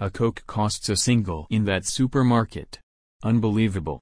A Coke costs a single in that supermarket. Unbelievable.